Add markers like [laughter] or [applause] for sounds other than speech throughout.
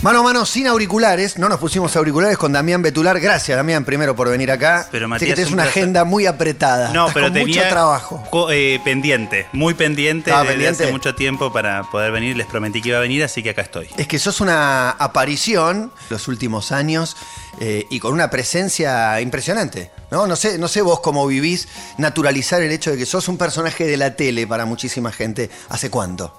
Mano a mano sin auriculares, no nos pusimos auriculares con Damián Betular. Gracias, Damián, primero por venir acá. Pero, Sé Matías, que tenés un una placer. agenda muy apretada. No, Estás pero con tenía mucho trabajo. eh, pendiente, muy pendiente Ah, desde pendiente. hace mucho tiempo para poder venir. Les prometí que iba a venir, así que acá estoy. Es que sos una aparición los últimos años eh, y con una presencia impresionante. ¿no? No, sé, no sé vos cómo vivís naturalizar el hecho de que sos un personaje de la tele para muchísima gente. ¿Hace cuánto?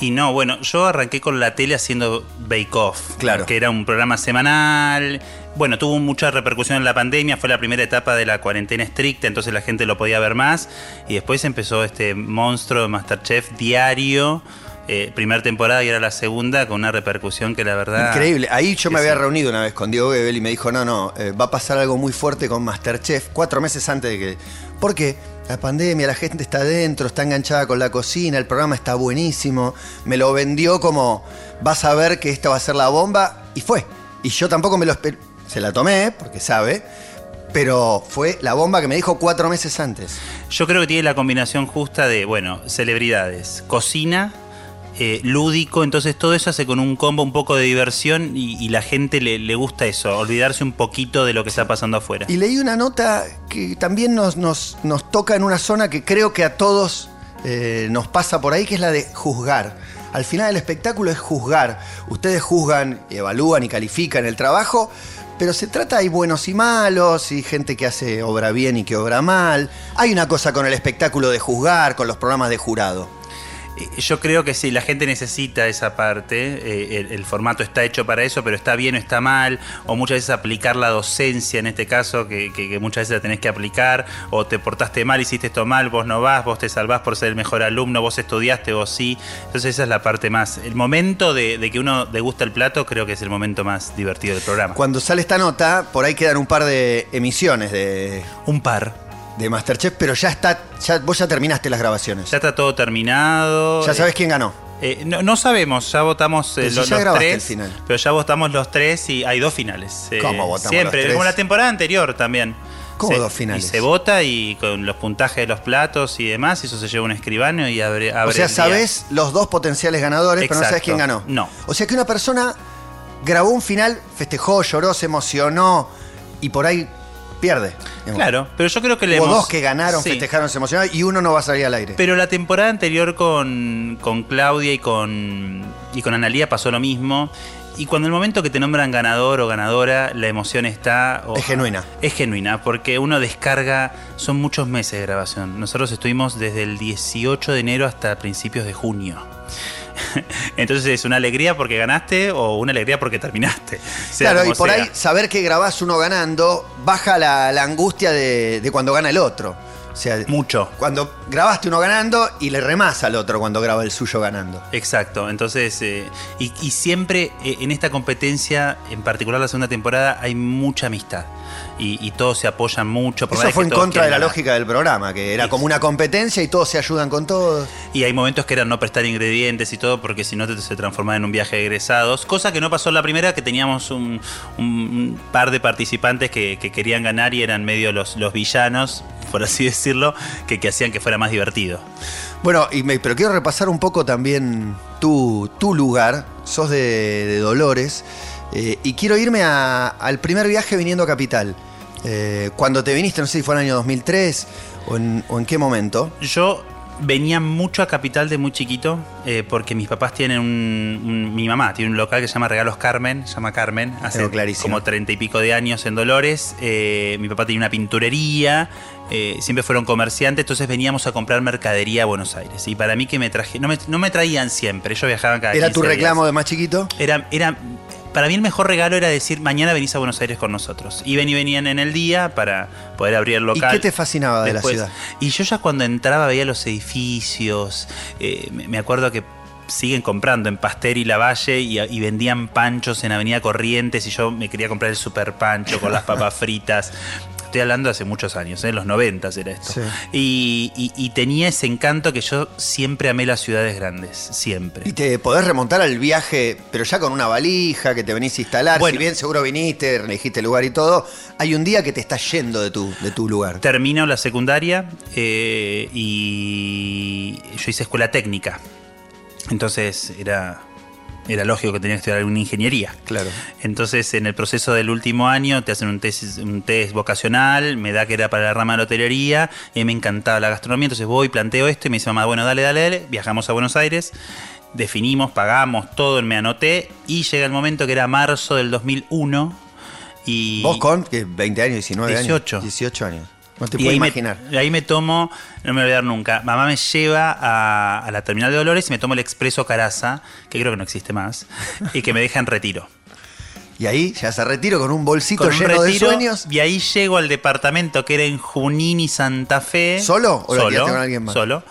Y no, bueno, yo arranqué con la tele haciendo Bake Off, Claro. que era un programa semanal. Bueno, tuvo mucha repercusión en la pandemia, fue la primera etapa de la cuarentena estricta, entonces la gente lo podía ver más. Y después empezó este monstruo de Masterchef diario, eh, primera temporada y era la segunda, con una repercusión que la verdad... Increíble. Ahí yo me había reunido una vez con Diego Gebel y me dijo, no, no, eh, va a pasar algo muy fuerte con Masterchef, cuatro meses antes de que... ¿Por qué? La pandemia, la gente está adentro, está enganchada con la cocina, el programa está buenísimo. Me lo vendió como, vas a ver que esta va a ser la bomba, y fue. Y yo tampoco me lo esperé. Se la tomé, porque sabe, pero fue la bomba que me dijo cuatro meses antes. Yo creo que tiene la combinación justa de, bueno, celebridades, cocina, eh, lúdico, entonces todo eso hace con un combo un poco de diversión y, y la gente le, le gusta eso, olvidarse un poquito de lo que está pasando afuera. Y leí una nota que también nos, nos, nos toca en una zona que creo que a todos eh, nos pasa por ahí, que es la de juzgar. Al final el espectáculo es juzgar. Ustedes juzgan, evalúan y califican el trabajo, pero se trata, hay buenos y malos, y gente que hace obra bien y que obra mal. Hay una cosa con el espectáculo de juzgar, con los programas de jurado. Eh, Yo creo que sí, la gente necesita esa parte, eh, el, el formato está hecho para eso, pero está bien o está mal, o muchas veces aplicar la docencia en este caso, que, que- que muchas veces la tenés que aplicar, o te portaste mal, hiciste esto mal, vos no vas, vos te salvás por ser el mejor alumno, vos estudiaste, vos sí. Entonces esa es la parte más, el momento de, de que uno degusta el plato creo que es el momento más divertido del programa. Cuando sale esta nota, por ahí quedan un par de emisiones de, Un par. De Masterchef, pero ya está, ya, vos ya terminaste las grabaciones. Ya está todo terminado. Ya sabés quién ganó. Eh, no, no sabemos, ya votamos eh, Pero si los, ya los tres. el final. Pero ya votamos los tres y hay dos finales. eh, ¿Cómo votamos Siempre, los tres? como la temporada anterior también. ¿Cómo Se- dos finales? Y se vota y con los puntajes de los platos y demás, eso se lleva un escribano y abre. O sea, sabés los dos potenciales ganadores, pero no sabés quién ganó. No. O sea que una persona grabó un final, festejó, lloró, se emocionó y por ahí pierde. Claro, pero yo creo que le Hubo hemos- dos que ganaron, Sí. festejaron, se emocionaron y uno no va a salir al aire. Pero la temporada anterior con, con Claudia y con, y con Analía pasó lo mismo. Y cuando el momento que te nombran ganador o ganadora, la emoción está... Es genuina. Es genuina, porque uno descarga, son muchos meses de grabación. Nosotros estuvimos desde el 18 de enero hasta principios de junio. [laughs] Entonces es una alegría porque ganaste o una alegría porque terminaste. Sea claro, y por sea. ahí saber que grabás uno ganando, baja la, la angustia de, de cuando gana el otro. O sea, Mucho. cuando grabaste uno ganando y le remás al otro cuando graba el suyo ganando. Exacto, entonces, eh, y, y siempre eh, en esta competencia, en particular la segunda temporada, hay mucha amistad. Y, y todos se apoyan mucho. por Eso fue en contra de la ganar. lógica del programa, que era como una competencia y todos se ayudan con todos. Y hay momentos que eran no prestar ingredientes y todo, porque si no te, se transformaba en un viaje de egresados. Cosa que no pasó en la primera, que teníamos un, un par de participantes que, que querían ganar y eran medio los, los villanos, por así decirlo, que, que hacían que fuera más divertido. Bueno, y me- pero quiero repasar un poco también tu, tu lugar. Sos de, de Dolores. eh, y quiero irme a- al primer viaje viniendo a Capital. Eh, cuando te viniste, no sé si fue en el año 2003 o en, o en qué momento. Yo venía mucho a Capital de muy chiquito eh, porque mis papás tienen un, un- Mi mamá tiene un local que se llama Regalos Carmen, se llama Carmen, hace como treinta y pico de años en Dolores. eh, mi papá tenía una pinturería, eh, siempre fueron comerciantes, entonces veníamos a comprar mercadería a Buenos Aires. Y para mí que me traje. No me, no me traían siempre, ellos viajaban cada ¿Era 15 tu días. reclamo de más chiquito? Era, era, para mí el mejor regalo era decir, mañana venís a Buenos Aires con nosotros. Iban y venían en el día para poder abrir el local. ¿Y qué te fascinaba de la ciudad? Y yo ya cuando entraba veía los edificios, eh, me acuerdo que siguen comprando en Pasteur y Lavalle y, y vendían panchos en Avenida Corrientes y yo me quería comprar el super pancho con las papas fritas. Estoy hablando hace muchos años, en los 90 era esto. Sí. Y, y- y tenía ese encanto que yo siempre amé las ciudades grandes, siempre. Y te podés remontar al viaje, pero ya con una valija que te venís a instalar. Bueno. si bien seguro viniste, elegiste el lugar y todo, hay un día que te estás yendo de tu, de tu lugar. Termino la secundaria eh, y yo hice escuela técnica. Entonces era era lógico que tenía que estudiar alguna ingeniería. Claro. Entonces, en el proceso del último año, te hacen un test, un test vocacional, me da que era para la rama de la hotelería, y mí me encantaba la gastronomía, entonces voy, planteo esto, y me dice mamá, bueno, dale, dale, dale, viajamos a Buenos Aires, definimos, pagamos todo, me anoté, y llega el momento que era marzo del 2001, y... ¿Vos con ¿qué, 20 años, 19 18. años? 18 años. No te y puedo imaginar. Me, ahí me tomo, no me voy a olvidar nunca, mamá me lleva a, a la terminal de Dolores y me tomo el expreso Caraza, que creo que no existe más, y que me deja en retiro. Y ahí ya se retiro con un bolsito Con un lleno retiro, de sueños. Y ahí llego al departamento que era en Junín y Santa Fe. ¿Solo o lo Solo, con alguien más? Solo.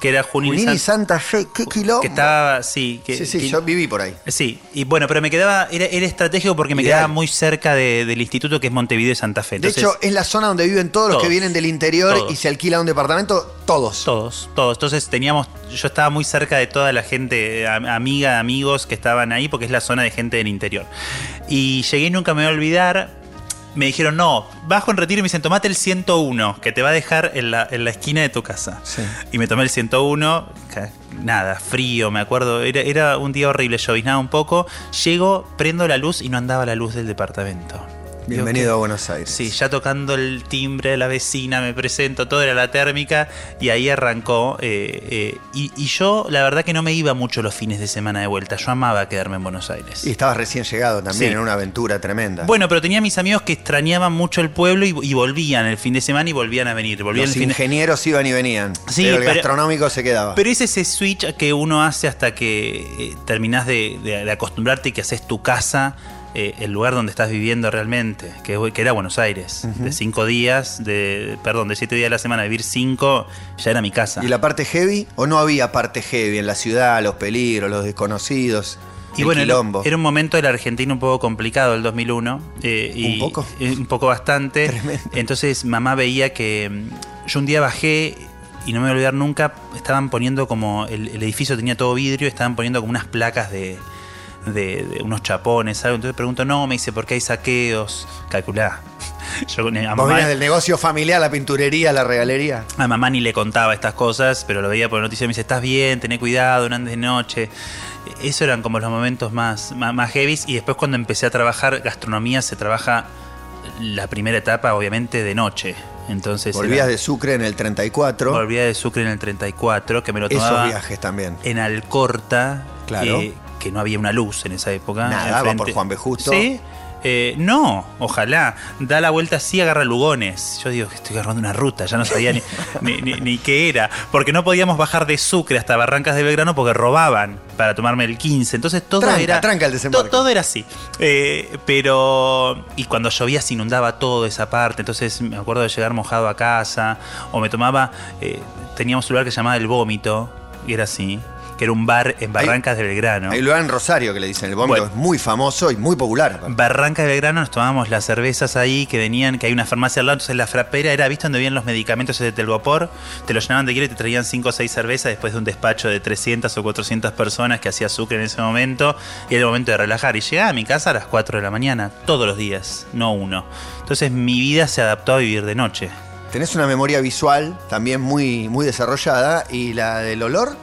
Que era Junín, Junín y y Santa Fe, qué quilombo. Que estaba, sí. Que, sí, sí, que- yo viví por ahí. Sí, y bueno, pero me quedaba, era, era estratégico porque me Ideal. quedaba muy cerca de- del instituto que es Montevideo y Santa Fe. De hecho, es la zona donde viven todos los que Todos. vienen del interior Todos. y se alquila un departamento, todos. Todos, todos. Entonces teníamos, yo estaba muy cerca de toda la gente, amiga, amigos que estaban ahí, porque es la zona de gente del interior. Y llegué y nunca me voy a olvidar. Me dijeron, no, bajo en retiro y me dicen, tomate el 101, que te va a dejar en la, en la esquina de tu casa. Sí. Y me tomé el 101, ca- nada, frío, me acuerdo, era, era un día horrible, lloviznaba un poco. Llego, prendo la luz y no andaba la luz del departamento. Bienvenido a Buenos Aires. Sí, ya tocando el timbre de la vecina, me presento, todo era la térmica y ahí arrancó. eh, eh, y, y yo, la verdad que no me iba mucho los fines de semana de vuelta, yo amaba quedarme en Buenos Aires. Y estabas recién llegado también Sí. en una aventura tremenda. Bueno, pero tenía mis amigos que extrañaban mucho el pueblo y, y volvían el fin de semana y volvían a venir. Volvían los el fin de- ingenieros iban y venían. Sí, pero el pero- gastronómico se quedaba. Pero es ese switch que uno hace hasta que eh, terminás de, de- de acostumbrarte y que haces tu casa, eh, el lugar donde estás viviendo realmente, que, que era Buenos Aires. De cinco días, de perdón, de siete días a la semana, vivir cinco, ya era mi casa. ¿Y la parte heavy? ¿O no había parte heavy en la ciudad? Los peligros, los desconocidos. Y el bueno, era, quilombo. era un momento de la Argentina un poco complicado, el 2001. eh, y- ¿Un poco? eh, un poco bastante. Tremendo. Entonces mamá veía que mm, yo un día bajé y no me voy a olvidar nunca, estaban poniendo como, el, el edificio tenía todo vidrio, estaban poniendo como unas placas de, de- de unos chapones, algo. Entonces pregunto, no, me dice, ¿por qué hay saqueos? Calculá. [laughs] Yo a Vos mamá, del negocio familiar, la pinturería, la regalería. a mamá ni le contaba estas cosas, pero lo veía por noticias y me dice, estás bien, tené cuidado, no andes de noche. Eso eran como los momentos más, más. Y después cuando empecé a trabajar gastronomía, se trabaja la primera etapa, obviamente, de noche. Entonces Volvías era- de Sucre en el 34. volvía de Sucre en el 34, que me lo Esos tomaba viajes también. en Alcorta, Claro. eh, que no había una luz en esa época. Nada, va por Juan B. Justo. Sí. Eh, no, ojalá. Da la vuelta así, agarra Lugones. Yo digo que estoy agarrando una ruta, ya no sabía ni, [laughs] ni, ni- ni qué era. Porque no podíamos bajar de Sucre hasta Barrancas de Belgrano porque robaban para tomarme el 15. Entonces todo Tranca, era. tranca el desembarco. to- todo era así. Eh, pero. Y cuando llovía se inundaba toda esa parte. Entonces me acuerdo de llegar mojado a casa. O me tomaba. eh, teníamos un lugar que se llamaba El Vómito. Y era así. Que era un bar en Barrancas de Belgrano. Hay lugar en Rosario que le dicen el vómito, Bueno. es muy famoso y muy popular. aparte. Barranca de Belgrano nos tomábamos las cervezas ahí que venían, que hay una farmacia al lado, entonces la frapera era, ¿viste donde vienen los medicamentos de telgopor? Te lo llenaban de hielo y te traían 5 o 6 cervezas después de un despacho de 300 o 400 personas que hacía Sucre en ese momento y era el momento de relajar. Y llegaba a mi casa a las 4 de la mañana, todos los días, no uno. Entonces mi vida se adaptó a vivir de noche. Tenés una memoria visual también muy, muy desarrollada y la del olor.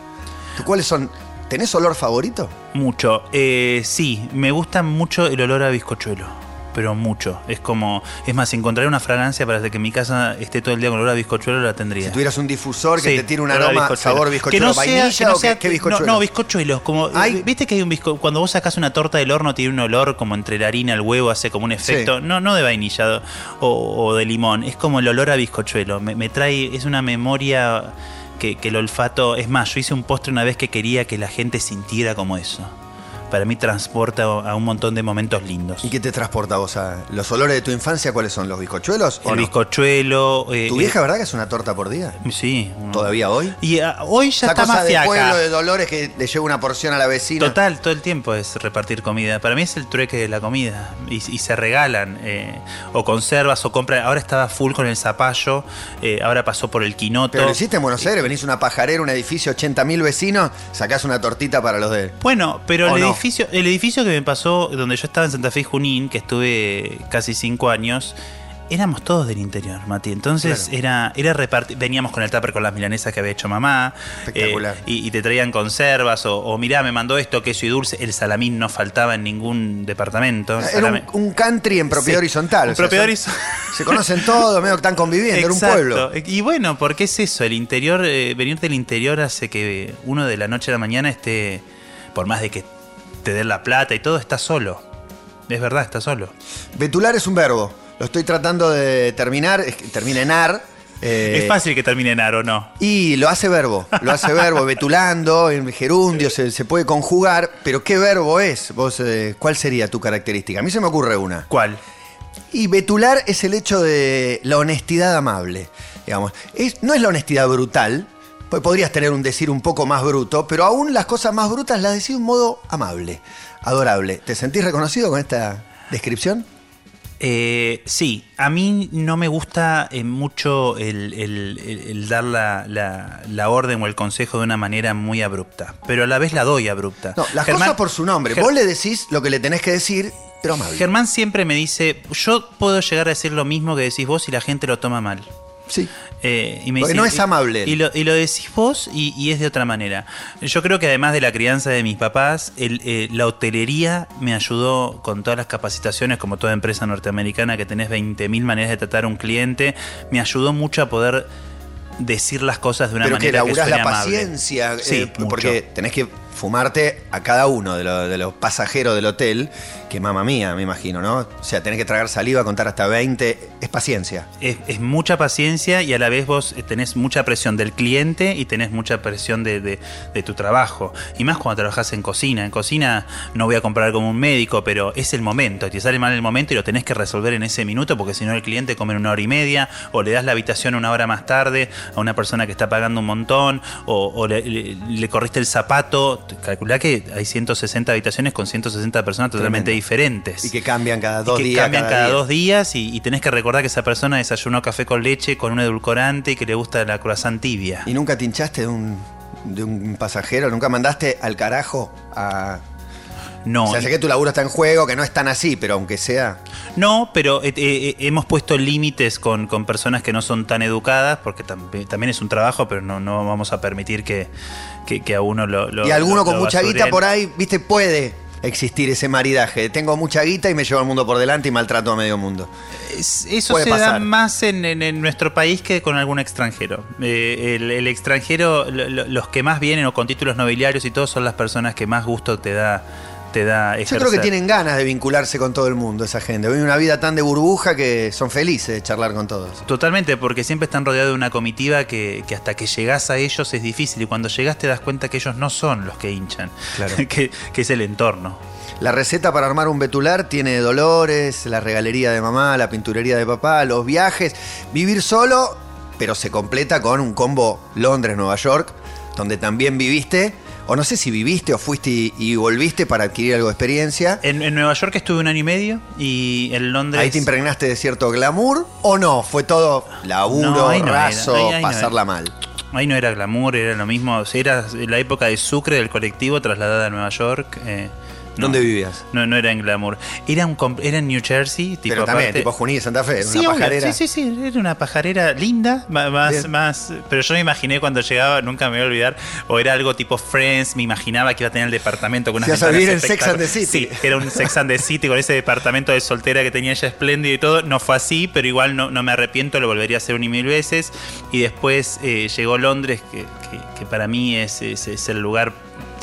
¿Tú ¿Cuáles son? ¿Tenés olor favorito? Mucho. Eh, sí, me gusta mucho el olor a bizcochuelo. Pero mucho. Es como. Es más, si encontraré una fragancia para que mi casa esté todo el día con olor a bizcochuelo, la tendría. Si tuvieras un difusor que Sí, te tire un aroma, bizcochuelo. sabor bizcochuelo, que no sea, vainilla que no o sea- qué, qué bizcochuelo. No, no, bizcochuelos. Como. ¿Viste que hay un bizco Cuando vos sacás una torta del horno, tiene un olor como entre la harina, el huevo, hace como un efecto. No, no de vainilla o, o de limón. Es como el olor a bizcochuelo. Me, me trae. Es una memoria que, que el olfato. Es más, yo hice un postre una vez que quería que la gente sintiera como eso. Para mí transporta a un montón de momentos lindos. ¿Y qué te transporta vos a los olores de tu infancia? ¿Cuáles son? ¿Los bizcochuelos? o el no? bizcochuelo. eh, ¿Tu vieja, verdad que es una torta por día? eh, sí. ¿Todavía hoy? Y ah, hoy ya Esa está cosa más de pueblo de Dolores que le lleva una porción a la vecina. Total, todo el tiempo es repartir comida. Para mí es el trueque de la comida. Y, y se regalan. eh, o conservas o compras. Ahora estaba full con el zapallo. eh, ahora pasó por el quinoto. Pero lo hiciste en Buenos Aires, venís a una pajarera, un edificio, 80.000 vecinos, sacás una tortita para los de... Bueno, pero ¿O el no? Edificio, el edificio que me pasó, donde yo estaba en Santa Fe y Junín, que estuve casi cinco años, éramos todos del interior, Mati. Entonces Claro. era, era repartir. Veníamos con el tupper con las milanesas que había hecho mamá. Espectacular. eh, y, y te traían conservas. O, o mirá, me mandó esto, queso y dulce. El salamín no faltaba en ningún departamento. Era un, un country en propiedad Sí, horizontal. o sea, propiedad Se conocen todos, medio que están conviviendo, era un pueblo. Y bueno, porque es eso, el interior, eh, venir del interior hace que uno de la noche a la mañana esté, por más de que te den la plata y todo, está solo. Es verdad, está solo. Betular es un verbo. Lo estoy tratando de terminar, es que termina en ar. eh, es fácil que termine en aro, ¿no? Y lo hace verbo, lo hace verbo, [laughs] betulando, en gerundio, se, se puede conjugar, pero ¿qué verbo es? Vos, eh, ¿Cuál sería tu característica? A mí se me ocurre una. ¿Cuál? Y betular es el hecho de la honestidad amable, digamos. Es, no es la honestidad brutal, pues podrías tener un decir un poco más bruto, pero aún las cosas más brutas las decís de un modo amable, adorable. ¿Te sentís reconocido con esta descripción? Eh, sí, a mí no me gusta eh, mucho el, el- el- el dar la, la- la orden o el consejo de una manera muy abrupta, pero a la vez la doy abrupta. No, las Germán- cosas por su nombre. Ger- Vos le decís lo que le tenés que decir, pero amable. Germán siempre me dice, yo puedo llegar a decir lo mismo que decís vos y la gente lo toma mal. Sí. Eh, y me Porque dice- no es amable. Y lo, y lo decís vos y, y es de otra manera. Yo creo que además de la crianza de mis papás, el, eh, la hotelería me ayudó con todas las capacitaciones, como toda empresa norteamericana, que tenés 20.000 maneras de tratar a un cliente, me ayudó mucho a poder decir las cosas de una Pero que manera que, suene la amable. paciencia, Sí, eh, mucho. porque tenés que fumarte a cada uno de, lo- de los pasajeros del hotel, que mamá mía, me imagino, ¿no? O sea, tenés que tragar saliva, contar hasta 20, es paciencia. Es, mucha paciencia y a la vez vos eh, tenés mucha presión del cliente y tenés mucha presión de, de- tu trabajo. Y más cuando trabajás en cocina. En cocina no voy a comprar como un médico, pero es el momento. Te sale mal el momento y lo tenés que resolver en ese minuto porque si no el cliente come en una hora y media o le das la habitación una hora más tarde a una persona que está pagando un montón o, le, le- corriste el zapato. Calculá que hay 160 habitaciones con 160 personas totalmente. Diferentes Y que cambian cada y dos que días. cambian cada, día. dos días y, y tenés que recordar que esa persona desayunó café con leche con un edulcorante y que le gusta la croissant tibia. ¿Y nunca te hinchaste de un, de un pasajero? ¿Nunca mandaste al carajo a...? No, o sea, sé que tu laburo está en juego, que no es tan así, pero aunque sea... no, pero eh, eh, hemos puesto límites con, con personas que no son tan educadas, porque tam- también es un trabajo, pero no, no vamos a permitir que, que- que a uno lo... lo- y alguno lo- con lo mucha guita por ahí, viste, puede existir ese maridaje. Tengo mucha guita y me llevo al mundo por delante y maltrato a medio mundo. Es- Eso Puede se da más en, en- en nuestro país que con algún extranjero. Eh, el, el extranjero, lo- lo- los que más vienen o con títulos nobiliarios y todo son las personas que más gusto te da, te da Yo creo que tienen ganas de vincularse con todo el mundo, esa gente. Viven una vida tan de burbuja que son felices de charlar con todos. Totalmente, porque siempre están rodeados de una comitiva que, que hasta que llegás a ellos es difícil y cuando llegás te das cuenta que ellos no son los que hinchan, Claro. [laughs] que, que es el entorno. La receta para armar un betular tiene dolores, la regalería de mamá, la pinturería de papá, los viajes, vivir solo, pero se completa con un combo Londres-Nueva York, donde también viviste, o no sé si viviste o fuiste y, y volviste para adquirir algo de experiencia. En, en Nueva York estuve un año y medio y en Londres... Ahí te impregnaste de cierto glamour o no, fue todo laburo, No, ahí no era, raso, ahí- ahí no pasarla era. mal. Ahí no era glamour, era lo mismo. o sea, Era la época de Sucre del colectivo trasladada a Nueva York. eh, no. ¿Dónde vivías? No, no era en glamour. Era, un, era en New Jersey. Tipo Pero también, aparte- tipo Junín, Santa Fe, Sí, una obvio. pajarera. Sí, sí, sí, era una pajarera linda, ma- más, Bien. más, pero yo me imaginé cuando llegaba, nunca me voy a olvidar, o era algo tipo Friends, me imaginaba que iba a tener el departamento con unas Si ibas a ventanas vivir en Sex and the espectaculares. City. Sí, era un Sex and the City con ese departamento de soltera que tenía ella espléndido y todo, no fue así, pero igual no, no me arrepiento, lo volvería a hacer un y mil veces, y después eh, llegó Londres, que, que- que para mí es, es- es el lugar,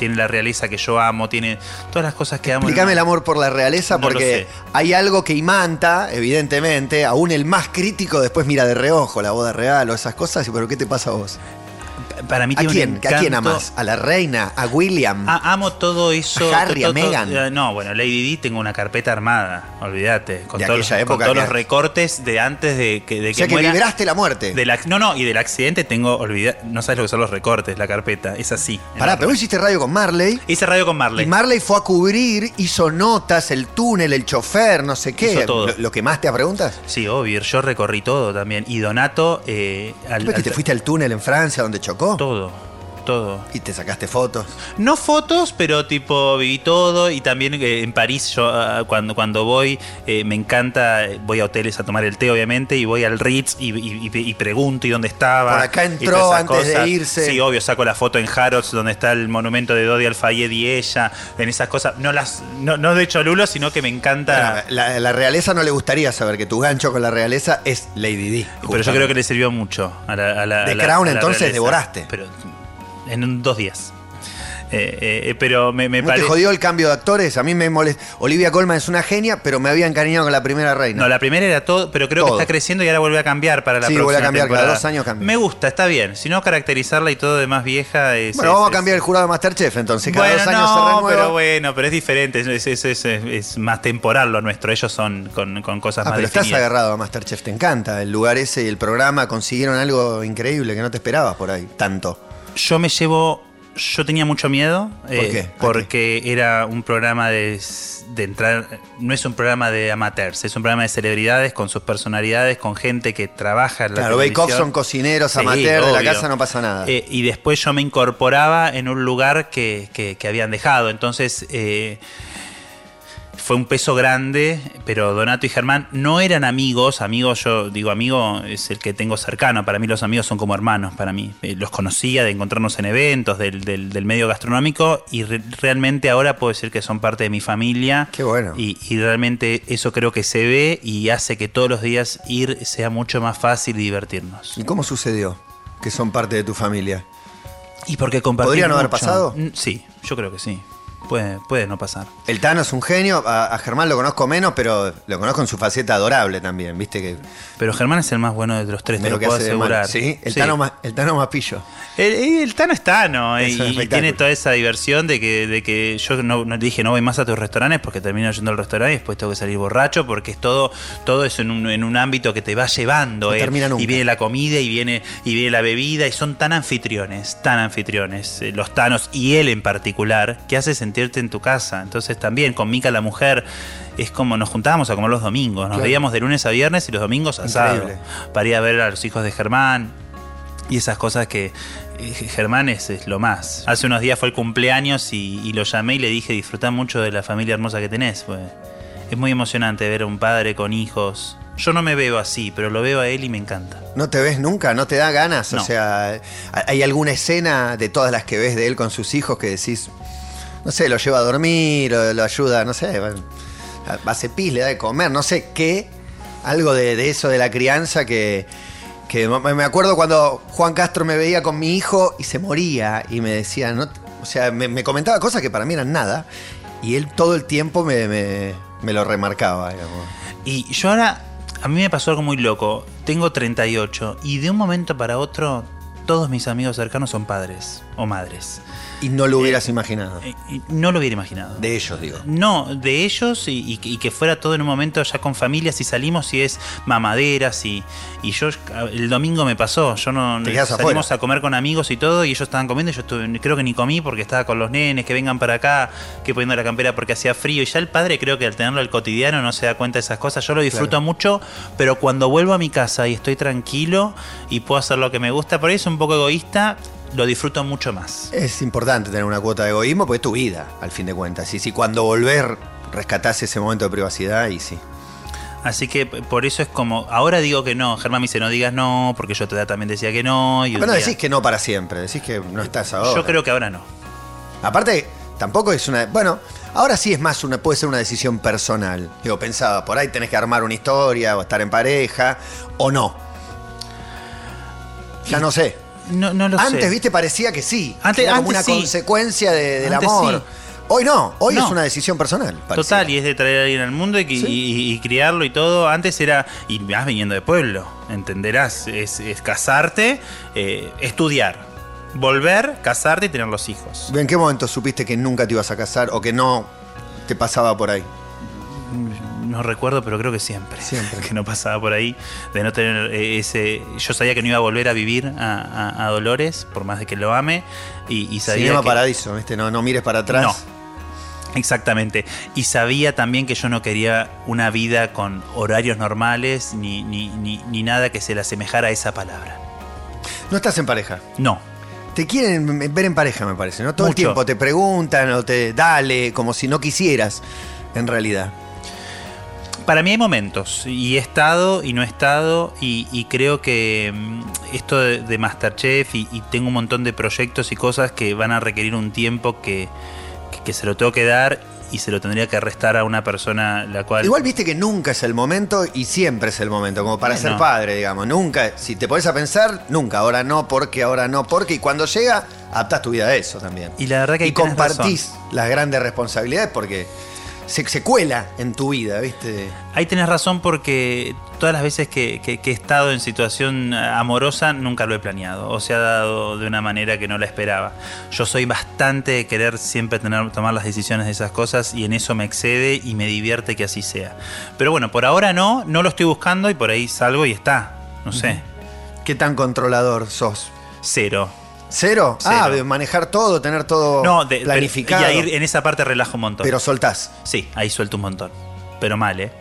tiene la realeza que yo amo, tiene todas las cosas que amo. Explícame el amor por la realeza No porque hay algo que imanta, evidentemente, aún el más crítico después mira de reojo la boda real o esas cosas, pero ¿qué te pasa a vos? Para mí ¿A tiene un quién? ¿A quién amas? ¿A la reina? ¿A William? Ah, amo todo eso. A Harry, a Meghan. eh, no, bueno, Lady Di tengo una carpeta armada, olvídate. Con todos, los, aquella con época todos que- los recortes de antes de que, de o sea que muera. liberaste la muerte. no, no, y del accidente tengo, olvidado, no sabes lo que son los recortes, la carpeta, es así. Pará, pero vos hiciste radio con Marley. Hice radio con Marley. Y Marley fue a cubrir, hizo notas, el túnel, el chofer, no sé qué. Hizo todo. ¿Lo, lo que más te a preguntas? sí, obvio, yo recorrí todo también. Y Donato, eh, al, ¿No es que al- te fuiste al túnel en Francia donde chocó? Todo. ¿Y te sacaste fotos? No fotos, pero tipo viví todo y también eh, en París yo ah, cuando, cuando voy eh, me encanta, eh, voy a hoteles a tomar el té obviamente y voy al Ritz y, y- y- y pregunto y dónde estaba. Por acá y entró todas esas antes de irse. Sí, obvio, saco la foto en Harrods donde está el monumento de Dodi Al-Fayed y ella, en esas cosas. No las no, no de Cholulo, sino que me encanta... Bueno, la, la realeza no le gustaría saber que tu gancho con la realeza es Lady Di. Pero yo creo que le sirvió mucho a la, a la- la- Crown, a la entonces, devoraste. Pero en dos días. Eh, eh, eh, pero me, me ¿No te parece. jodió el cambio de actores? A mí me molesta. Olivia Colman es una genia, pero me había encariñado con la primera reina. No, la primera era todo, pero creo Todo. que está creciendo y ahora vuelve a cambiar para la Sí, próxima vuelve a cambiar, cada dos años cambia. Me gusta, está bien. Si no, caracterizarla y todo de más vieja es. bueno, es- vamos a cambiar el jurado de Masterchef, entonces. Cada Bueno, dos años no, se renueva. pero bueno, pero es diferente, es, es- más temporal lo nuestro. Ellos son con, con cosas Ah, más pero estás agarrado a Masterchef, te encanta. El lugar ese y el programa consiguieron algo increíble que no te esperabas por ahí, tanto. Yo me llevo. Yo tenía mucho miedo. eh, qué? ¿A Porque era un programa de, de entrar. No es un programa de amateurs, es un programa de celebridades con sus personalidades, con gente que trabaja en la Claro, Bake Off son cocineros, Sí, amateurs, de la casa no pasa nada. Eh, y después yo me incorporaba en un lugar que, que- que habían dejado. Entonces eh, fue un peso grande, pero Donato y Germán no eran amigos. Amigos, yo digo amigo, es el que tengo cercano. Para mí los amigos son como hermanos, para mí. Eh, los conocía de encontrarnos en eventos del, del- del medio gastronómico y re- realmente ahora puedo decir que son parte de mi familia. Qué bueno. Y, y realmente eso creo que se ve y hace que todos los días ir sea mucho más fácil y divertirnos. ¿Y cómo sucedió que son parte de tu familia? ¿Y por qué compartir ¿Podría no haber pasado? Mm, Sí, yo creo que sí. Puede, puede no pasar. El Tano es un genio, a, a Germán lo conozco menos, pero lo conozco en su faceta adorable también, viste que Pero Germán es el más bueno de los tres, me te lo lo que puedo de asegurar. Sí, el, Tano más, el Tano más pillo. El, el Tano es Tano Es y, tiene toda esa diversión de que, de que yo no, no dije no voy más a tus restaurantes porque termino yendo al restaurante y después tengo que salir borracho porque es todo, todo eso en un, en un ámbito que te va llevando. No eh. termina nunca. Y viene la comida y viene, y viene la bebida y son tan anfitriones, tan anfitriones, eh, los Tanos y él en particular, que hace sentirte en tu casa. Entonces también con Mica la mujer es como nos juntábamos a comer los domingos, nos Claro. veíamos de lunes a viernes y los domingos asado. Increíble. Para ir a ver a los hijos de Germán, y esas cosas que eh, Germán es, es lo más. Hace unos días fue el cumpleaños y, y lo llamé y le dije, disfrutá mucho de la familia hermosa que tenés. pues. es muy emocionante ver a un padre con hijos. Yo no me veo así, pero lo veo a él y me encanta. ¿No te ves nunca? ¿No te da ganas? O sea, ¿hay alguna escena de todas las que ves de él con sus hijos que decís, no sé, lo lleva a dormir, o lo ayuda, no sé, hace pis, le da de comer, no sé qué, algo de, eso de la crianza que, que me acuerdo cuando Juan Castro me veía con mi hijo y se moría y me decía, no, o sea, me, me comentaba cosas que para mí eran nada y él todo el tiempo me, me- lo remarcaba. Y yo ahora, a mí me pasó algo muy loco. Tengo 38 y de un momento para otro, todos mis amigos cercanos son padres o madres. Y no lo hubieras imaginado. Eh, no lo hubiera imaginado. De ellos, digo. No, de ellos y, y- y que fuera todo en un momento ya con familias y salimos y es mamaderas y, y yo el domingo me pasó, yo no salimos afuera. a comer con amigos y todo y ellos estaban comiendo y yo estuve- creo que ni comí porque estaba con los nenes, que vengan para acá, que poniendo la campera porque hacía frío y ya el padre creo que al tenerlo al cotidiano no se da cuenta de esas cosas, yo lo disfruto Claro. mucho, pero cuando vuelvo a mi casa y estoy tranquilo y puedo hacer lo que me gusta, por ahí es un poco egoísta, lo disfruto mucho más. Es importante tener una cuota de egoísmo porque es tu vida, al fin de cuentas. Y si cuando volver rescatás ese momento de privacidad, y sí. Así que por eso es como, ahora digo que no, Germán me dice no digas no, porque yo te también decía que no. Y Pero no día- decís que no para siempre, decís que no estás ahora. Yo creo que ahora no. Aparte, tampoco es una. Bueno, ahora sí es más una. puede ser una decisión personal. Digo, pensaba, por ahí tenés que armar una historia o estar en pareja, o no. Ya no sé. No, no lo Antes, sé. viste, parecía que sí. Antes- era como antes una sí. consecuencia de- del Antes amor. Hoy no, hoy No. es una decisión personal. Total, y es de traer a alguien al mundo y, que- Sí. y- y criarlo y todo. Antes era, y vas viniendo de pueblo, entenderás, es, es casarte, eh, estudiar, volver, casarte y tener los hijos. ¿En qué momento supiste que nunca te ibas a casar o que no te pasaba por ahí? No recuerdo, pero creo que siempre. Siempre. [laughs] que no pasaba por ahí. De no tener ese. Yo sabía que no iba a volver a vivir a, a- a Dolores, por más de que lo ame. Y, y sabía. Cinema que- Paradiso, ¿viste? No, no mires para atrás. No. Exactamente. Y sabía también que yo no quería una vida con horarios normales ni, ni, ni, ni nada que se le asemejara a esa palabra. No estás en pareja. No. te quieren ver en pareja, me parece, ¿no? Todo el tiempo te preguntan o te dale, como si no quisieras, en realidad. Para mí hay momentos, y he estado y no he estado, y, y creo que mm, esto de, de Masterchef, y, y tengo un montón de proyectos y cosas que van a requerir un tiempo que, que, que se lo tengo que dar y se lo tendría que restar a una persona la cual... Igual viste que nunca es el momento y siempre es el momento, como para Bueno. ser padre, digamos. Nunca, si te pones a pensar, nunca, ahora no, porque, ahora no, porque. Y cuando llega, adaptás tu vida a eso también. Y la verdad que y compartís las grandes responsabilidades porque se, se cuela en tu vida, ¿viste? Ahí tenés razón porque todas las veces que, que- que he estado en situación amorosa nunca lo he planeado o se ha dado de una manera que no la esperaba. Yo soy bastante de querer siempre tener, tomar las decisiones de esas cosas y en eso me excede y me divierte que así sea. Pero bueno, por ahora no, no lo estoy buscando y por ahí salgo y está. No sé, ¿Qué tan controlador sos? cero. ¿Cero? Cero. Ah, de manejar todo, tener todo No, de, planificado. y ahí en esa parte relajo un montón. pero soltás. Sí, ahí suelto un montón. Pero mal, ¿eh?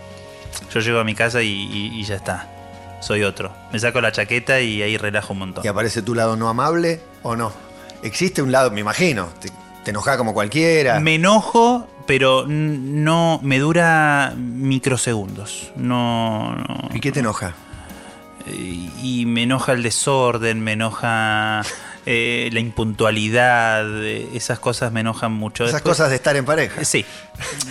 Yo llego a mi casa y, y- y ya está. Soy otro. Me saco la chaqueta y ahí relajo un montón. ¿Y aparece tu lado no amable o no? Existe un lado, me imagino, te, te enojás como cualquiera. Me enojo, pero no me dura microsegundos. No, no. ¿Y qué te enoja? Y me enoja el desorden, me enoja [laughs] eh, la impuntualidad, eh, esas cosas me enojan mucho. Esas Después- cosas de estar en pareja. Sí,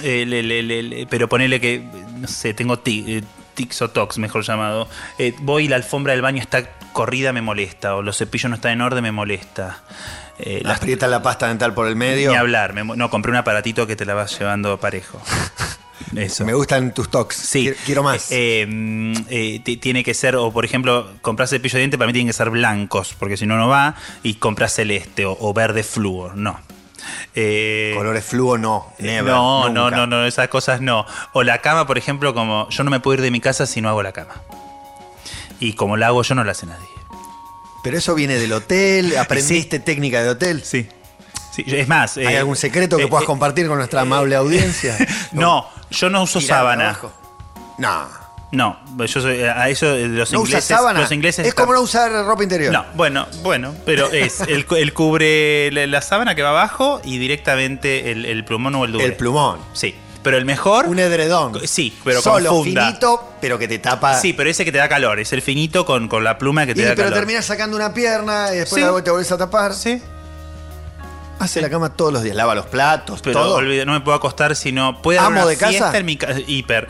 Eh, le- le- le- le- pero ponele que, no sé, tengo ti- eh, tics o tocs, mejor llamado. Eh, voy y la alfombra del baño está corrida, me molesta. O los cepillos no están en orden, me molesta. Eh, las Aprieta la pasta dental por el medio. Ni hablar. me no, compré un aparatito que te la vas llevando parejo. [laughs] Eso. Me gustan tus tocs. Sí. Quiero, más. Eh, eh, ti- tiene que ser, o por ejemplo, comprar cepillo de diente para mí tienen que ser blancos, porque si no, no va. Y comprar celeste o, o verde flúor. No. Eh, Colores fluo no. Never. no, nunca. no, no, no, esas cosas no. O la cama, por ejemplo, como yo no me puedo ir de mi casa si no hago la cama. Y como la hago yo, no la hace nadie. Pero eso viene del hotel. [laughs] ¿Aprendiste técnica de hotel? Sí. Sí es más. ¿Hay eh, algún secreto que eh, puedas eh, compartir con nuestra amable audiencia? [laughs] No, yo no uso sábana. No. No, yo soy, a eso los ¿No usas ingleses. sábana? Los ingleses es como no usar ropa interior. No, bueno, bueno, pero es [laughs] el, el cubre la, la sábana que va abajo y directamente el, el plumón o el dure. El plumón. Sí, pero el mejor. Un edredón. Sí, pero con Solo, funda. finito, pero que te tapa. Sí, pero ese que te da calor, es el finito con, con la pluma que te Y, da pero calor. terminas sacando una pierna y después Sí. la- te volvés a tapar. Sí, Hace la cama todos los días. Lava los platos, pero todo. olvida- no me puedo acostar si no. Puede haber ¿Amo una de casa? fiesta en mi casa. Hiper.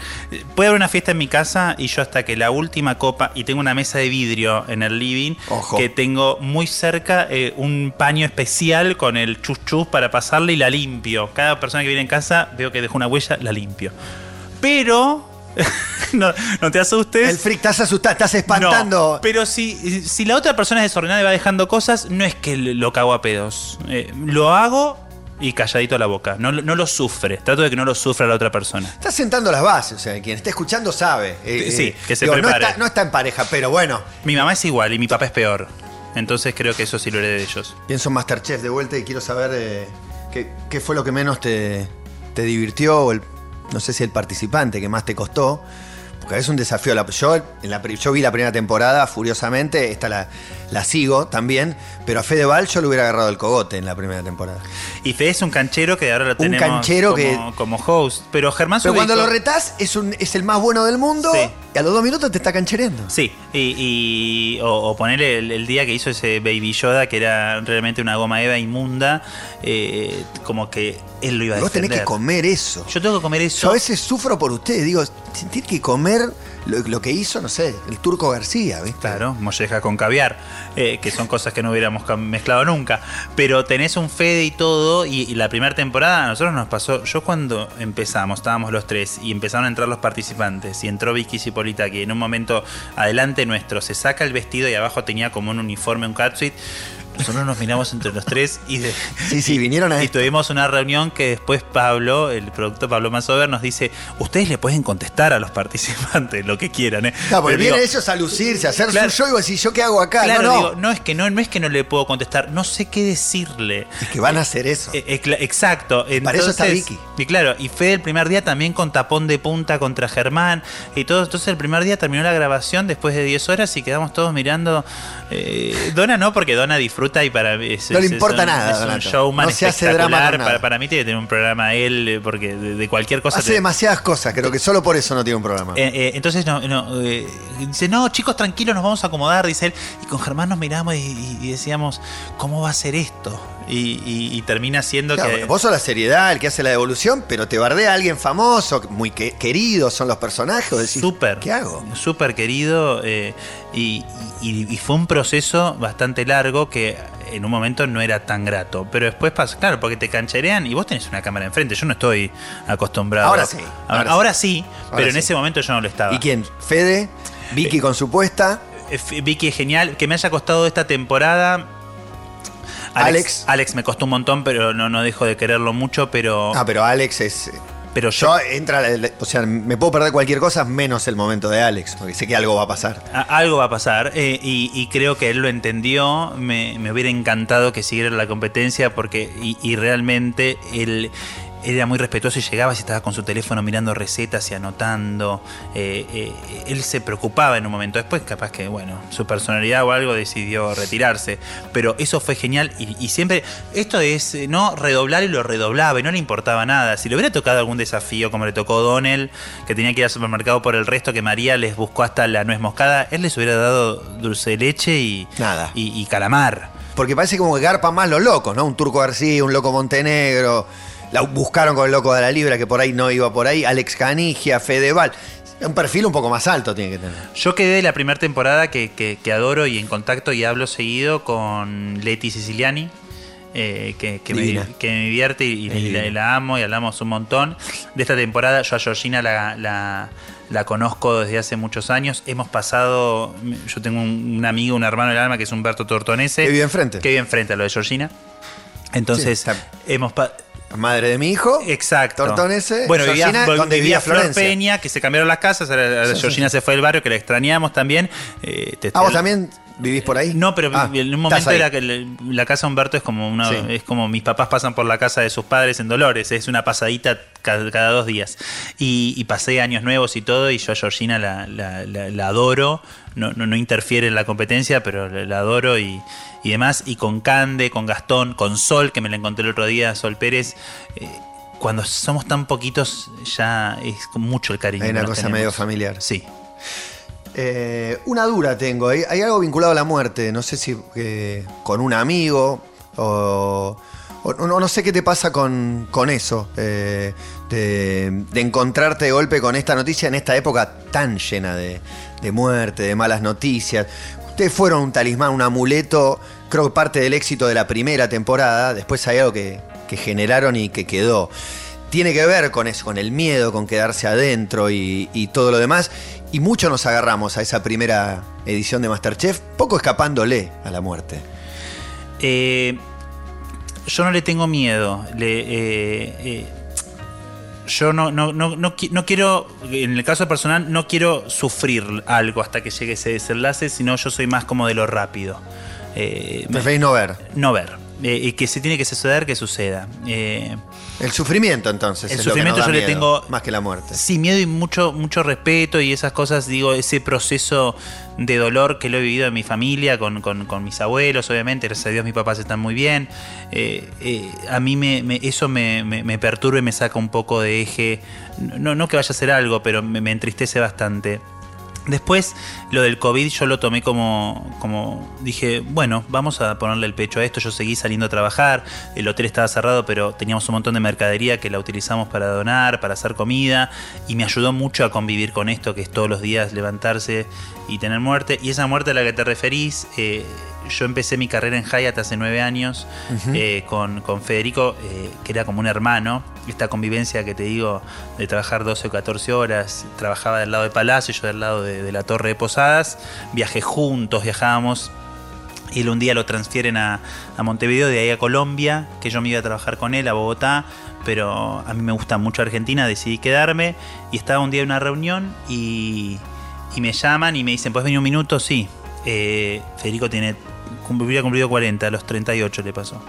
Puede haber una fiesta en mi casa y yo hasta que la última copa. Y tengo una mesa de vidrio en el living. Ojo. Que tengo muy cerca eh, un paño especial con el chus chus para pasarle y la limpio. Cada persona que viene en casa veo que dejó una huella, la limpio. Pero. [laughs] no, no te asustes. El freak, estás asustado, estás espantando. No, pero si, si la otra persona es desordenada y va dejando cosas, no es que lo cago a pedos. Eh, lo hago y calladito a la boca. No, lo- no lo sufre. Trato de que no lo sufra la otra persona. Estás sentando las bases, o sea, quien esté escuchando sabe. Eh, Sí, eh, que se no prepare. está, no está en pareja, pero bueno. Mi mamá es igual y mi papá es peor. Entonces creo que eso sí lo heredé de ellos. Pienso en Masterchef de vuelta y quiero saber eh, qué, qué fue lo que menos te, te divirtió, o el- no sé si el participante que más te costó. Es un desafío. Yo, en la, pri- yo vi la primera temporada furiosamente, esta la, la sigo también, pero a Fedeval yo le hubiera agarrado el cogote en la primera temporada. Y Fede es un canchero que ahora lo Un tenemos canchero como, que- como host. Pero Germán Pero cuando lo retás es, un, es el más bueno del mundo Sí. y a los dos minutos te está canchereando. Sí, y, y- o, o ponerle el, el día que hizo ese Baby Yoda, que era realmente una goma eva inmunda, eh, como que él lo iba a Y vos tenés defender. que comer eso. Yo tengo que comer Yo eso. a veces sufro por ustedes, digo, sentir que comer lo, que hizo, no sé, el turco García, ¿viste? Claro, molleja con caviar, eh, que son cosas que no hubiéramos mezclado nunca. Pero tenés un Fede y todo, y, y la primera temporada a nosotros nos pasó. Yo cuando empezamos, estábamos los tres, y empezaron a entrar los participantes, y entró Vicky Cipolita, que en un momento adelante nuestro se saca el vestido y abajo tenía como un uniforme, un catsuit. Nosotros nos miramos entre los tres y, de- Sí, sí, vinieron a y esto. tuvimos una reunión que después Pablo, el productor Pablo Masover, nos dice: Ustedes le pueden contestar a los participantes lo que quieran. ¿eh? Porque vienen ellos a lucirse, a hacer Claro. su show y decís, ¿yo qué hago acá? Claro, no, no. digo, no es que no, no es que no le puedo contestar, no sé qué decirle. Es que van a hacer eso. Eh, eh, exacto. Para eso está Entonces- Vicky. Y claro, y Fede el primer día también con tapón de punta contra Germán y todo. Entonces el primer día terminó la grabación después de 10 horas y quedamos todos mirando. eh, Donna no, porque Donna disfruta importa y para mí es, No le es- importa es un- nada, Es un Donato. showman No se hace drama. Para, para mí tiene que tener un programa él, porque de, de cualquier cosa. Hace te- demasiadas cosas, creo que solo por eso no tiene un programa. Eh, eh, entonces no, no, eh, dice, no, chicos, tranquilos, nos vamos a acomodar, dice él. Y con Germán nos miramos y, y- y decíamos, ¿cómo va a ser esto? Y, y- y termina siendo Claro, que. vos sos la seriedad, el que hace la devolución, pero te bardea alguien famoso, muy que- querido, son los personajes. decís, Súper. ¿Qué hago? Súper querido. eh, y, y- fue un proceso bastante largo que en un momento no era tan grato. Pero después pasa, claro, porque te cancherean y vos tenés una cámara enfrente. Yo no estoy acostumbrado. Ahora sí, Ahora, ahora ahora sí, Ahora pero en sí. ese momento yo no lo estaba. ¿Y quién? ¿Fede? ¿Vicky con su puesta? Eh, Vicky es genial. Que me haya costado esta temporada. Alex. Alex me costó un montón, pero no, no dejo de quererlo mucho. Pero, Ah, pero Alex es. pero yo. Yo entra. O sea, me puedo perder cualquier cosa menos el momento de Alex, porque sé que algo va a pasar. A- Algo va a pasar eh, y, y creo que él lo entendió. Me, me hubiera encantado que siguiera la competencia porque y, y realmente él era muy respetuoso y llegaba y estaba con su teléfono mirando recetas y anotando. Eh, eh, él se preocupaba en un momento. Después capaz que, bueno, su personalidad o algo decidió retirarse. Pero eso fue genial y, y siempre... Esto es, eh, ¿no? Redoblar y lo redoblaba y no le importaba nada. Si le hubiera tocado algún desafío como le tocó Donel, que tenía que ir al supermercado por el resto, que María les buscó hasta la nuez moscada, él les hubiera dado dulce de leche y, Nada. y, y calamar. Porque parece como que garpan más los locos, ¿no? Un Turco García, un loco Montenegro. La buscaron con el loco de la Libra, que por ahí no iba por ahí. Alex Canigia, Fedeval. Un perfil un poco más alto tiene que tener. Yo quedé la primera temporada que, que- que adoro y en contacto y hablo seguido con Leti Siciliani. eh, que, que me, Divina. que me divierte y, la, amo y hablamos un montón. De esta temporada, yo a Georgina la, la- la conozco desde hace muchos años. Hemos pasado. Yo tengo un, un amigo, un hermano del alma que es Humberto Tortonese. Que vive enfrente. Que vive enfrente a lo de Georgina. Entonces, Sí, hemos. pa- Madre de mi hijo. Exacto. Tortonese, Bueno, vivía, Georgina, donde vivía Flor. Peña, que se cambiaron las casas. Sí, Georgina sí. se fue del barrio, que la extrañamos también. Eh, te- Ah, vos también vivís por ahí. No, pero Ah, en un momento era que la casa de Humberto es como una, Sí. es como mis papás pasan por la casa de sus padres en Dolores, es una pasadita cada, cada dos días. Y, y pasé años nuevos y todo, y yo a Georgina la, la- la- la adoro, no, no, no interfiere en la competencia, pero la, adoro y, y demás. Y con Cande, con Gastón, con Sol, que me la encontré el otro día, Sol Pérez. eh, cuando somos tan poquitos, ya es mucho el cariño. Hay una cosa tenemos. medio familiar. Sí. Eh, una dura tengo. Hay, algo vinculado a la muerte. No sé si eh, con un amigo o, no, sé qué te pasa con, con eso. eh, de, encontrarte de golpe con esta noticia en esta época tan llena de, de muerte, de malas noticias. Ustedes fueron un talismán, un amuleto. Creo que parte del éxito de la primera temporada. Después hay algo que, que generaron y que quedó tiene que ver con eso, con el miedo, con quedarse adentro y todo lo demás. Y mucho nos agarramos a esa primera edición de Masterchef, poco escapándole a la muerte. Eh, yo no le tengo miedo. Le, eh, eh, yo no, no, no, no, qui- no quiero, en el caso personal, no quiero sufrir algo hasta que llegue ese desenlace, sino yo soy más como de lo rápido. Me- Preferís no ver. no ver. Eh, y que se tiene que suceder, que suceda. Eh, El sufrimiento, entonces. El es lo que nos sufrimiento da yo le tengo- Más que la muerte. Sí, miedo y mucho, mucho respeto y esas cosas, digo, ese proceso de dolor que lo he vivido en mi familia, con, con- con mis abuelos, obviamente, gracias a Dios mis papás están muy bien. Eh, eh, a mí me, me- eso me, me- me perturba y me saca un poco de eje. No, no que vaya a ser algo, pero me entristece bastante. Después, lo del COVID yo lo tomé como, como dije, bueno, vamos a ponerle el pecho a esto. Yo seguí saliendo a trabajar, el hotel estaba cerrado, pero teníamos un montón de mercadería que la utilizamos para donar, para hacer comida, y me ayudó mucho a convivir con esto, que es todos los días levantarse y tener muerte. Y esa muerte a la que te referís, eh, yo empecé mi carrera en Hyatt hace nueve años eh, con, con Federico, eh, que era como un hermano. Esta convivencia que te digo de trabajar 12 o 14 horas, trabajaba del lado de Palacio, yo del lado de, de la Torre de Posadas, viajé juntos, viajábamos. Y él un día lo transfieren a, a Montevideo, de ahí a Colombia, que yo me iba a trabajar con él a Bogotá, pero a mí me gusta mucho Argentina, decidí quedarme y estaba un día en una reunión y, y me llaman y me dicen, ¿puedes venir un minuto? Sí. Eh, Federico tiene hubiera cumplido 40, a los 38 le pasó,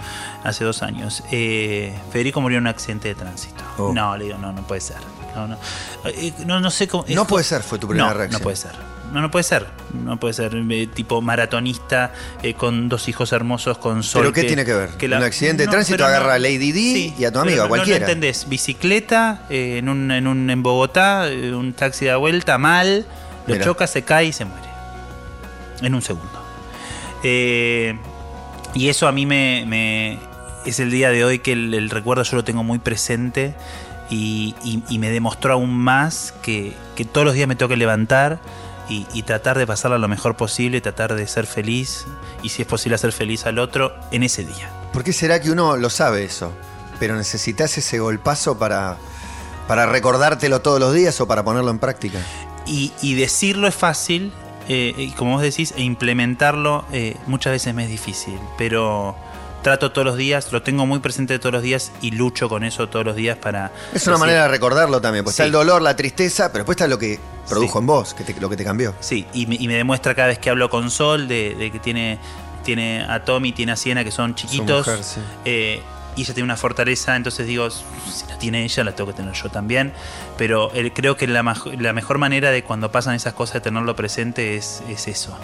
hace dos años. Eh, Federico murió en un accidente de tránsito. Oh. No, le digo, no, no puede ser. No, no, Eh, no, no sé cómo. No puede ser, fue tu primera no, reacción. No puede ser. No, no puede ser. No puede ser. eh, tipo maratonista con dos hijos hermosos con sol. ¿Pero qué tiene que ver? Un accidente de tránsito agarra a Lady Di y a tu amiga, cualquiera. No, lo entendés. Bicicleta en, un, en, un, en Bogotá, un taxi de vuelta, mal. Lo Mira. choca, se cae y se muere. En un segundo. Eh, y eso a mí me, me- es el día de hoy que el, el recuerdo yo lo tengo muy presente y, y- y me demostró aún más que, que todos los días me tengo que levantar y, y tratar de pasarla lo mejor posible, tratar de ser feliz y si es posible hacer feliz al otro en ese día. ¿Por qué será que uno lo sabe eso? Pero necesitas ese golpazo para, para recordártelo todos los días o para ponerlo en práctica. Y, y decirlo es fácil, eh, y como vos decís, e implementarlo eh, muchas veces me es difícil, pero trato todos los días, lo tengo muy presente todos los días y lucho con eso todos los días para... Es una manera de recordarlo también. Pues Sí. está el dolor, la tristeza, pero después está lo que produjo Sí. en vos, que te- lo que te cambió. Sí, y me, y me demuestra cada vez que hablo con Sol de, de que tiene, tiene a Tommy, tiene a Siena, que son chiquitos. mujer, sí. eh, y ella tiene una fortaleza, entonces digo, si la tiene ella, la tengo que tener yo también. Pero creo que la, la mejor manera de cuando pasan esas cosas de tenerlo presente es, es eso.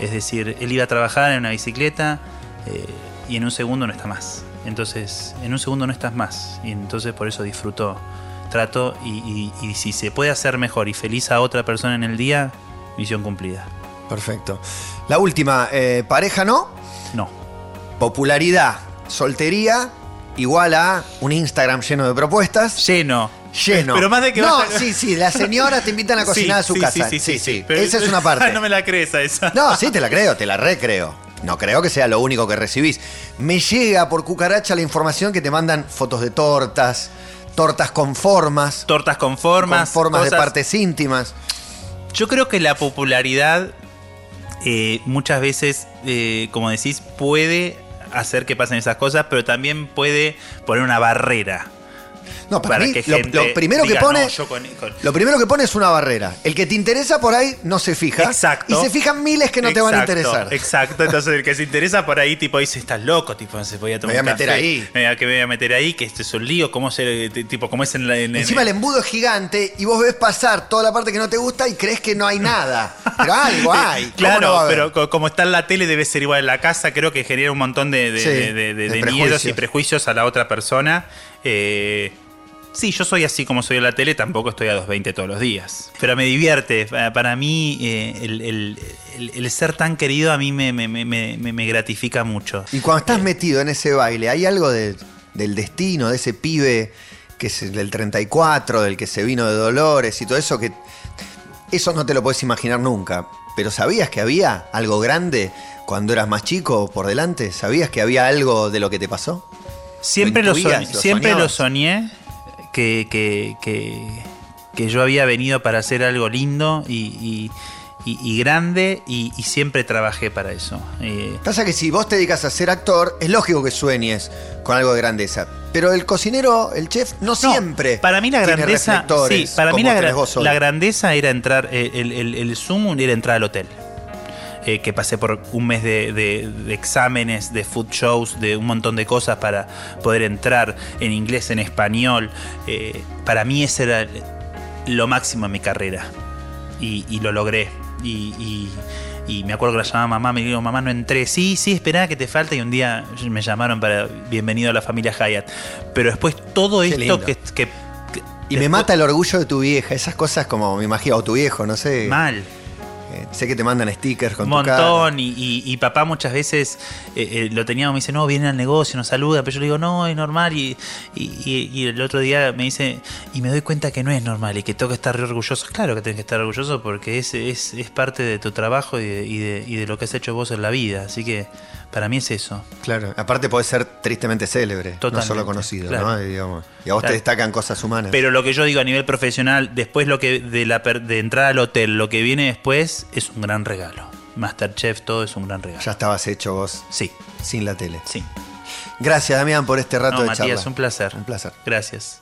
Es decir, él iba a trabajar en una bicicleta eh, y en un segundo no está más. Entonces, en un segundo no estás más. Y entonces por eso disfruto, trato y, y- y si se puede hacer mejor y feliz a otra persona en el día, misión cumplida. Perfecto. La última, eh, pareja no, No. popularidad, soltería, igual a un Instagram lleno de propuestas. Lleno. Lleno. Pero más de que No, vas a- sí, sí, las señoras te invitan a [laughs] cocinar a su sí, casa. Sí, sí, sí. sí. Pero- Esa es [laughs] una parte. no me la crees a esa. No, sí, te la creo, te la recreo. No creo que sea lo único que recibís. Me llega por cucaracha la información que te mandan fotos de tortas, tortas con formas, Tortas con formas. con formas de cosas- partes íntimas. Yo creo que la popularidad eh, muchas veces, eh, como decís, puede hacer que pasen esas cosas, pero también puede poner una barrera. No, para, Para mí, que lo, primero diga, que pone. "No, yo con- con-". Lo primero que pone es una barrera. El que te interesa por ahí no se fija. Exacto. Y se fijan miles que no te van a interesar. Exacto, entonces el que se interesa por ahí, tipo, dice, estás loco, tipo, se voy a tomar Me voy a meter café, ahí. Me voy a, que me voy a meter ahí, que este es un lío, cómo se, tipo, cómo es en la... en- en- Encima el embudo es gigante y vos ves pasar toda la parte que no te gusta y crees que no hay nada. Pero algo [laughs] hay. ¿Cómo Claro, no pero co- como está en la tele debe ser igual en la casa, creo que genera un montón de, de- Sí, de- de- miedos y prejuicios a la otra persona. Eh, sí, yo soy así como soy en la tele, tampoco estoy a 2.20 todos los días. Pero me divierte, Pa- para mí eh, el, el- el- el ser tan querido a mí me, me- me- me- me gratifica mucho. Y cuando estás metido en ese baile, ¿hay algo de- del destino, de ese pibe que es el del 34, del que se vino de Dolores y todo eso que... Eso no te lo puedes imaginar nunca. Pero ¿sabías que había algo grande cuando eras más chico por delante? ¿Sabías que había algo de lo que te pasó? Siempre ¿Lo soñé que, que- que- que yo había venido para hacer algo lindo y, y- y- y grande y, y siempre trabajé para eso. Eh, Pasa que si vos te dedicas a ser actor, es lógico que sueñes con algo de grandeza. Pero el cocinero, el chef, no, no, siempre. Para mí la grandeza. Sí, para mí la, la grandeza era entrar. eh, El, el, el sumo era entrar al hotel. Eh, que pasé por un mes de, de- de exámenes, de food shows, de un montón de cosas para poder entrar en inglés, en español. Eh, para mí ese era lo máximo en mi carrera. Y, y lo logré. Y, y- y me acuerdo que la llamaba mamá, me dijo, mamá, no entré. Sí, sí, esperá que te falta. Y un día me llamaron para bienvenido a la familia Hyatt. Pero después todo Qué esto que, que- que- Y me mata el orgullo de tu vieja, esas cosas como me imagino, o tu viejo, no sé. Mal. Eh, sé que te mandan stickers con Un tu cara. montón. Y, y- y papá muchas veces eh, eh, lo teníamos, me dice, no, viene al negocio, nos saluda. Pero yo le digo, no, es normal. Y, y- el otro día me dice, y me doy cuenta que no es normal y que tengo que estar re orgulloso. Claro que tenés que estar orgulloso porque es, es, es parte de tu trabajo y de, y de- y de lo que has hecho vos en la vida. Así que para mí es eso. Claro, aparte podés ser tristemente célebre, no solo conocido, claro. ¿no? Y, digamos, y a vos Claro. te destacan cosas humanas. Pero lo que yo digo a nivel profesional, después lo que de, la, de entrar al hotel, lo que viene después es un gran regalo. Masterchef, todo es un gran regalo. ya estabas hecho vos Sí, sin la tele. sí. Gracias, Damián, por este rato No, de Matías, charla. un placer. Un placer. Gracias.